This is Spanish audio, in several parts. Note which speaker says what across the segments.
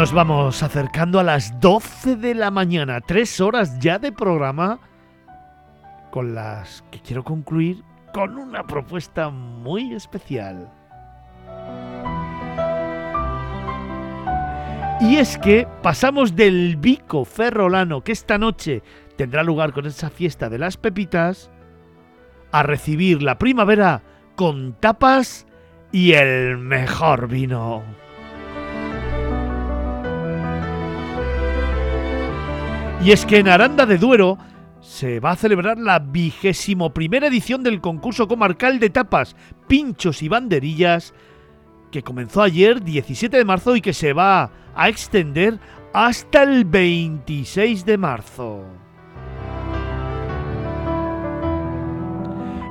Speaker 1: Nos vamos acercando a las 12 de la mañana, tres horas ya de programa, con las que quiero concluir con una propuesta muy especial. Y es que pasamos del bico ferrolano que esta noche tendrá lugar con esa fiesta de las pepitas a recibir la primavera con tapas y el mejor vino. Y es que en Aranda de Duero se va a celebrar la vigésimo primera edición del concurso comarcal de tapas, pinchos y banderillas que comenzó ayer 17 de marzo y que se va a extender hasta el 26 de marzo.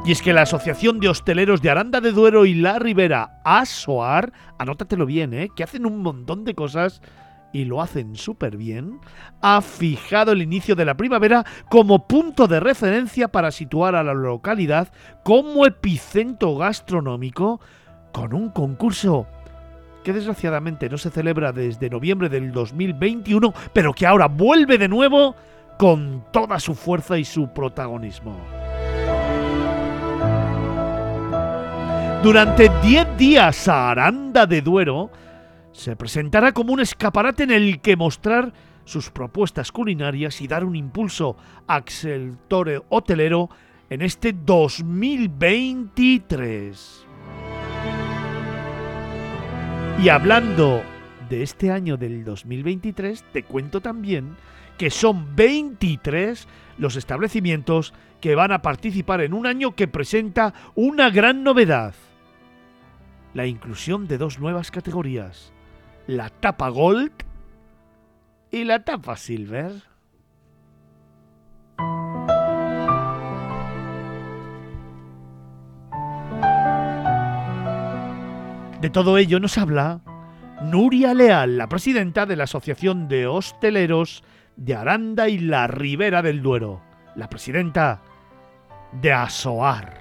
Speaker 1: Y es que la Asociación de Hosteleros de Aranda de Duero y La Ribera, ASOAR, anótatelo bien, ¿eh? que hacen un montón de cosas y lo hacen súper bien, ha fijado el inicio de la primavera como punto de referencia para situar a la localidad como epicentro gastronómico con un concurso que desgraciadamente no se celebra desde noviembre del 2021, pero que ahora vuelve de nuevo con toda su fuerza y su protagonismo. Durante 10 días a Aranda de Duero se presentará como un escaparate en el que mostrar sus propuestas culinarias y dar un impulso al sector hotelero en este 2023. Y hablando de este año del 2023, te cuento también que son 23 los establecimientos que van a participar en un año que presenta una gran novedad. La inclusión de dos nuevas categorías, la tapa Gold y la tapa Silver. De todo ello nos habla Nuria Leal, la presidenta de la Asociación de Hosteleros de Aranda y la Ribera del Duero, la presidenta de ASOAR.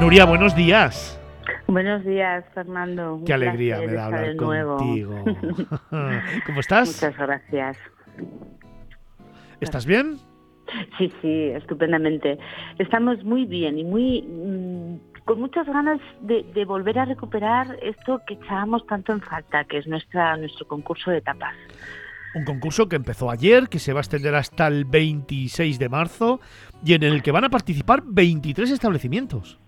Speaker 1: Nuria, buenos días.
Speaker 2: Buenos días, Fernando.
Speaker 1: Qué alegría me da hablar contigo. ¿Cómo estás?
Speaker 2: Muchas gracias.
Speaker 1: ¿Estás bien?
Speaker 2: Sí, sí, estupendamente. Estamos muy bien y muy mm, con muchas ganas de, de, volver a recuperar esto que echábamos tanto en falta, que es nuestra nuestro concurso de tapas.
Speaker 1: Un concurso que empezó ayer, que se va a extender hasta el 26 de marzo y en el que van a participar 23 establecimientos.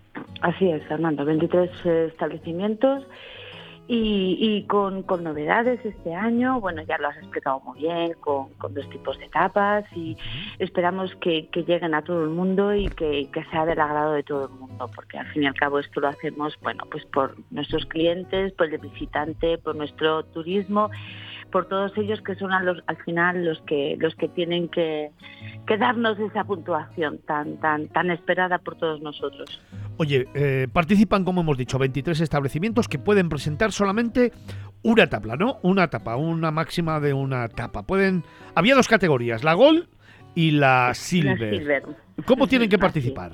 Speaker 2: Así es, Fernando, 23 establecimientos y, y con, con, novedades este año, bueno, ya lo has explicado muy bien, con, con dos tipos de tapas y esperamos que, que, lleguen a todo el mundo y que, que, sea del agrado de todo el mundo, porque al fin y al cabo esto lo hacemos, bueno, pues por nuestros clientes, por el visitante, por nuestro turismo, por todos ellos que son a los, al final los que los que tienen que, que darnos esa puntuación tan tan tan esperada por todos nosotros.
Speaker 1: Oye, eh, participan, como hemos dicho, 23 establecimientos que pueden presentar solamente una tapa, ¿no? Una tapa, una máxima de una tapa. Pueden. Había dos categorías, la Gold y la Silver.
Speaker 2: La silver.
Speaker 1: ¿Cómo tienen que participar?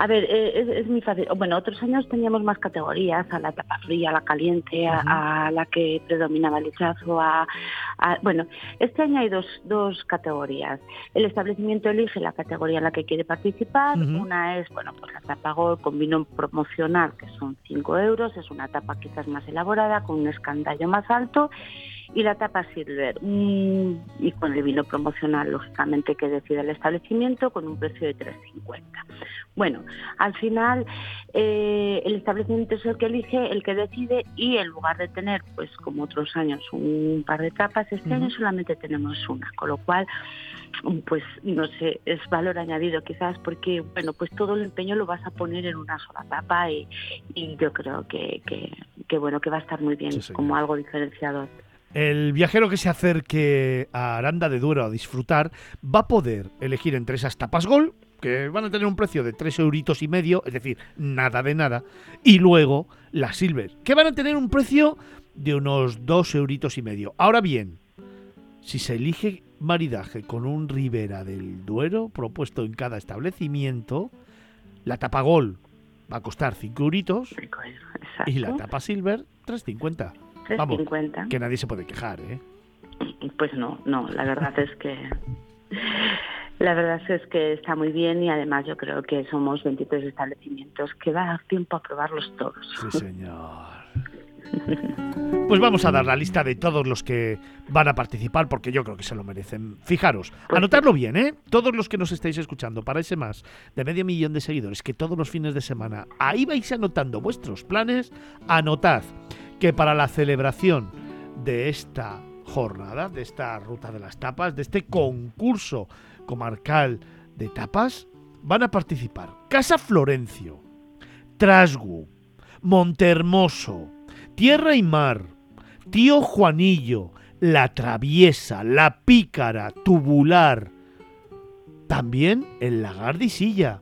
Speaker 2: A ver, eh, es, es, muy fácil. Bueno, otros años teníamos más categorías, a la tapa fría, a la caliente, a, la que predominaba el hechazo, a, a, Bueno, este año hay dos, dos categorías. El establecimiento elige la categoría en la que quiere participar. Uh -huh. Una es, bueno, pues la tapa Gold con vino promocional, que son 5 euros. Es una tapa quizás más elaborada, con un escandallo más alto y la tapa silver mmm, y con el vino promocional lógicamente que decide el establecimiento con un precio de 3.50 bueno al final eh, el establecimiento es el que elige el que decide y en lugar de tener pues como otros años un par de tapas este uh -huh. año solamente tenemos una con lo cual pues no sé, es valor añadido quizás porque, bueno, pues todo el empeño lo vas a poner en una sola tapa y, y yo creo que, que, que, bueno, que va a estar muy bien sí, como algo diferenciador.
Speaker 1: El viajero que se acerque a Aranda de Duero a disfrutar va a poder elegir entre esas tapas Gol, que van a tener un precio de 3 euritos y medio, es decir, nada de nada, y luego las Silver, que van a tener un precio de unos 2 euritos y medio. Ahora bien, si se elige maridaje con un Ribera del Duero propuesto en cada establecimiento, la tapa Gol va a costar 5 euritos y la tapa silver 3,50.
Speaker 2: 3,50.
Speaker 1: Que nadie se puede quejar, ¿eh?
Speaker 2: Pues no, no, la verdad es que la verdad es que está muy bien y además yo creo que somos 23 establecimientos que va a dar tiempo a probarlos todos.
Speaker 1: Sí, señor. Pues vamos a dar la lista de todos los que van a participar porque yo creo que se lo merecen. Fijaros, pues anotadlo bien, ¿eh? Todos los que nos estáis escuchando, para ese más de medio millón de seguidores que todos los fines de semana, ahí vais anotando vuestros planes, anotad que para la celebración de esta jornada, de esta ruta de las tapas, de este concurso comarcal de tapas, van a participar Casa Florencio, Trasgu, Montermoso, Tierra y Mar, Tío Juanillo, La Traviesa, La Pícara, Tubular, también el Lagar de Silla,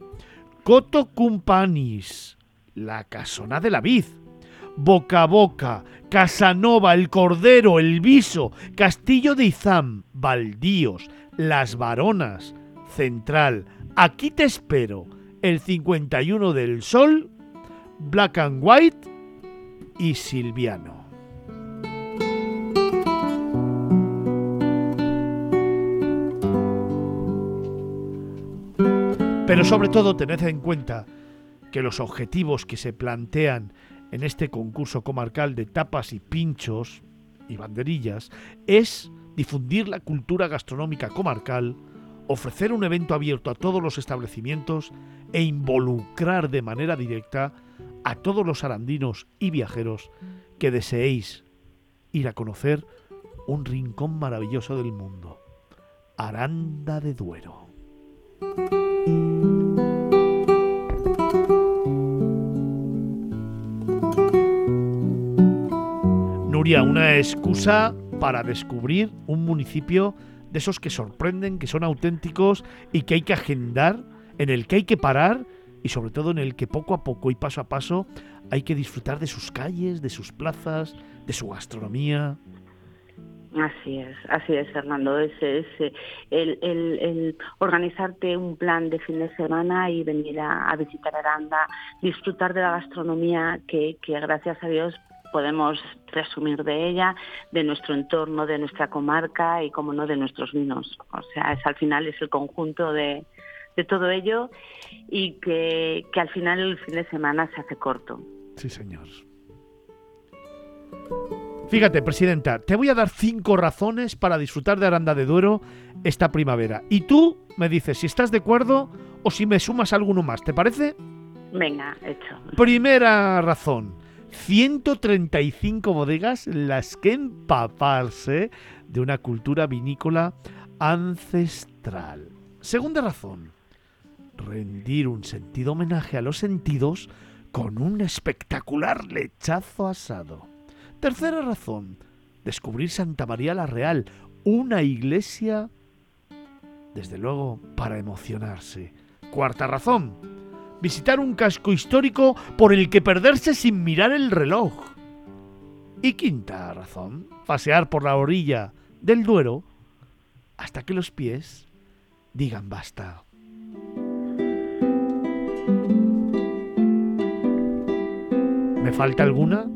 Speaker 1: Coto Cumpanis, La Casona de la Vid, Boca a Boca, Casanova, El Cordero, El Viso, Castillo de Izam, Baldíos, Las Varonas, Central, Aquí te espero, El 51 del Sol, Black and White y Silviano. Pero sobre todo tened en cuenta que los objetivos que se plantean en este concurso comarcal de tapas y pinchos y banderillas es difundir la cultura gastronómica comarcal, ofrecer un evento abierto a todos los establecimientos e involucrar de manera directa a todos los arandinos y viajeros que deseéis ir a conocer un rincón maravilloso del mundo, Aranda de Duero. Una excusa para descubrir un municipio de esos que sorprenden, que son auténticos y que hay que agendar, en el que hay que parar y sobre todo en el que poco a poco y paso a paso hay que disfrutar de sus calles, de sus plazas, de su gastronomía.
Speaker 2: Así es, así es, Fernando. Es, es el, el, organizarte un plan de fin de semana y venir a, visitar Aranda, disfrutar de la gastronomía que, gracias a Dios, podemos presumir de ella, de nuestro entorno, de nuestra comarca y, como no, de nuestros vinos. O sea, es al final es el conjunto de, de todo ello y que, al final el fin de semana se hace corto.
Speaker 1: Sí, señor. Fíjate, Presidenta, te voy a dar cinco razones para disfrutar de Aranda de Duero esta primavera. Y tú me dices si estás de acuerdo o si me sumas alguno más, ¿te parece?
Speaker 2: Venga, hecho.
Speaker 1: Primera razón. 135 bodegas las que empaparse de una cultura vinícola ancestral. Segunda razón rendir un sentido homenaje a los sentidos con un espectacular lechazo asado. Tercera razón, descubrir Santa María la Real, una iglesia, desde luego, para emocionarse. Cuarta razón, visitar un casco histórico por el que perderse sin mirar el reloj. Y quinta razón, pasear por la orilla del Duero hasta que los pies digan basta. ¿Me falta alguna?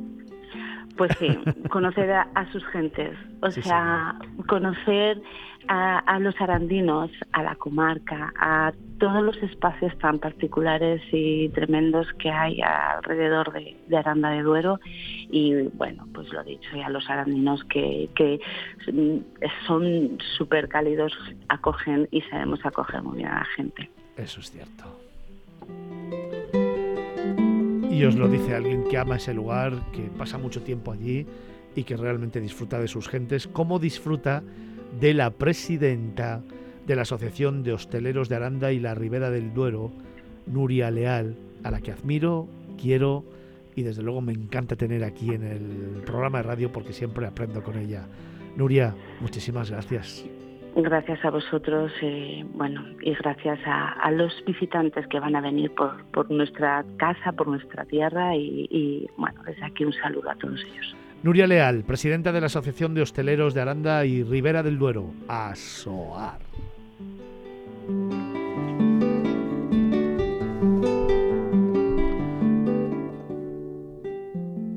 Speaker 2: Pues sí, conocer a, sus gentes, o sea, conocer a, los arandinos, a la comarca, a todos los espacios tan particulares y tremendos que hay alrededor de, Aranda de Duero y bueno, pues lo dicho, y a los arandinos que, que son súper cálidos, acogen y sabemos acoger muy bien a la gente.
Speaker 1: Eso es cierto. Y os lo dice alguien que ama ese lugar, que pasa mucho tiempo allí y que realmente disfruta de sus gentes, como disfruta de la presidenta de la Asociación de Hosteleros de Aranda y la Ribera del Duero, Nuria Leal, a la que admiro, quiero y desde luego me encanta tener aquí en el programa de radio porque siempre aprendo con ella. Nuria, muchísimas gracias.
Speaker 2: Gracias a vosotros, eh, bueno, y gracias a, los visitantes que van a venir por, nuestra casa, por nuestra tierra, y, bueno, desde aquí un saludo a todos ellos.
Speaker 1: Nuria Leal, presidenta de la Asociación de Hosteleros de Aranda y Ribera del Duero, ASOAR.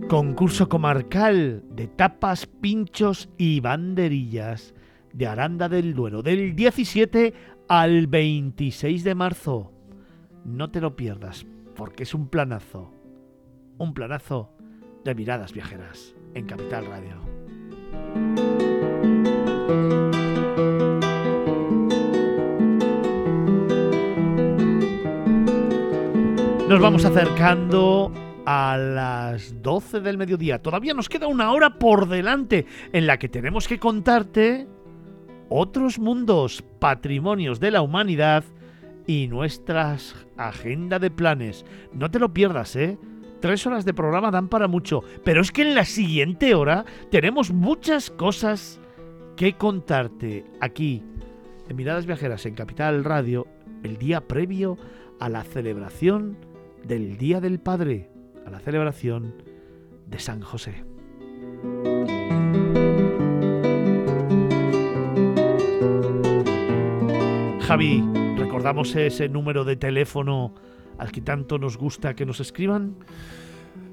Speaker 1: Concurso comarcal de tapas, pinchos y banderillas de Aranda del Duero del 17 al 26 de marzo. No te lo pierdas, porque es un planazo. Un planazo de miradas viajeras en Capital Radio. Nos vamos acercando a las 12 del mediodía. Todavía nos queda una hora por delante en la que tenemos que contarte otros mundos, patrimonios de la humanidad y nuestra agenda de planes. No te lo pierdas, ¿eh? Tres horas de programa dan para mucho, pero es que en la siguiente hora tenemos muchas cosas que contarte aquí, en Miradas Viajeras, en Capital Radio, el día previo a la celebración del Día del Padre, a la celebración de San José. Javi, ¿recordamos ese número de teléfono al que tanto nos gusta que nos escriban?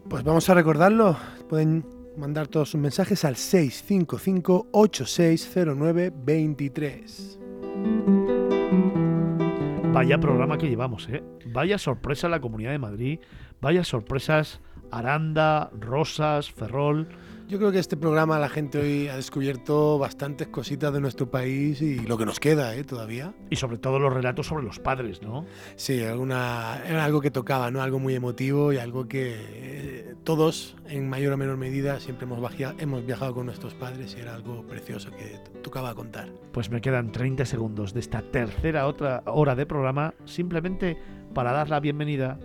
Speaker 3: Pues vamos a recordarlo. Pueden mandar todos sus mensajes al 655-8609-23.
Speaker 1: Vaya programa que llevamos, ¿eh? Vaya sorpresa la Comunidad de Madrid, vaya sorpresas Aranda, Rosas, Ferrol.
Speaker 3: Yo creo que este programa la gente hoy ha descubierto bastantes cositas de nuestro país y lo que nos queda ¿eh? todavía.
Speaker 1: Y sobre todo los relatos sobre los padres, ¿no?
Speaker 3: Sí, alguna, era algo que tocaba, ¿no? Algo muy emotivo y algo que eh, todos, en mayor o menor medida, siempre hemos, viajado, hemos viajado con nuestros padres y era algo precioso que tocaba contar.
Speaker 1: Pues me quedan 30 segundos de esta tercera otra hora de programa simplemente para dar la bienvenida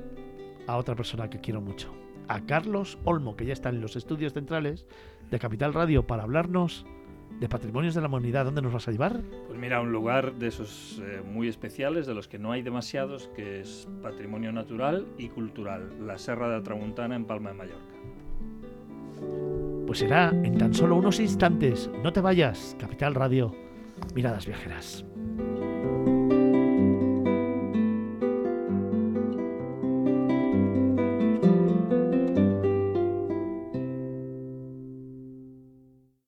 Speaker 1: a otra persona que quiero mucho a Carlos Olmo, que ya está en los estudios centrales de Capital Radio para hablarnos de patrimonios de la humanidad. ¿Dónde nos vas a llevar?
Speaker 4: Pues mira, un lugar de esos eh, muy especiales, de los que no hay demasiados, que es patrimonio natural y cultural, la Serra de Tramuntana en Palma de Mallorca.
Speaker 1: Pues será en tan solo unos instantes. No te vayas, Capital Radio, miradas viajeras.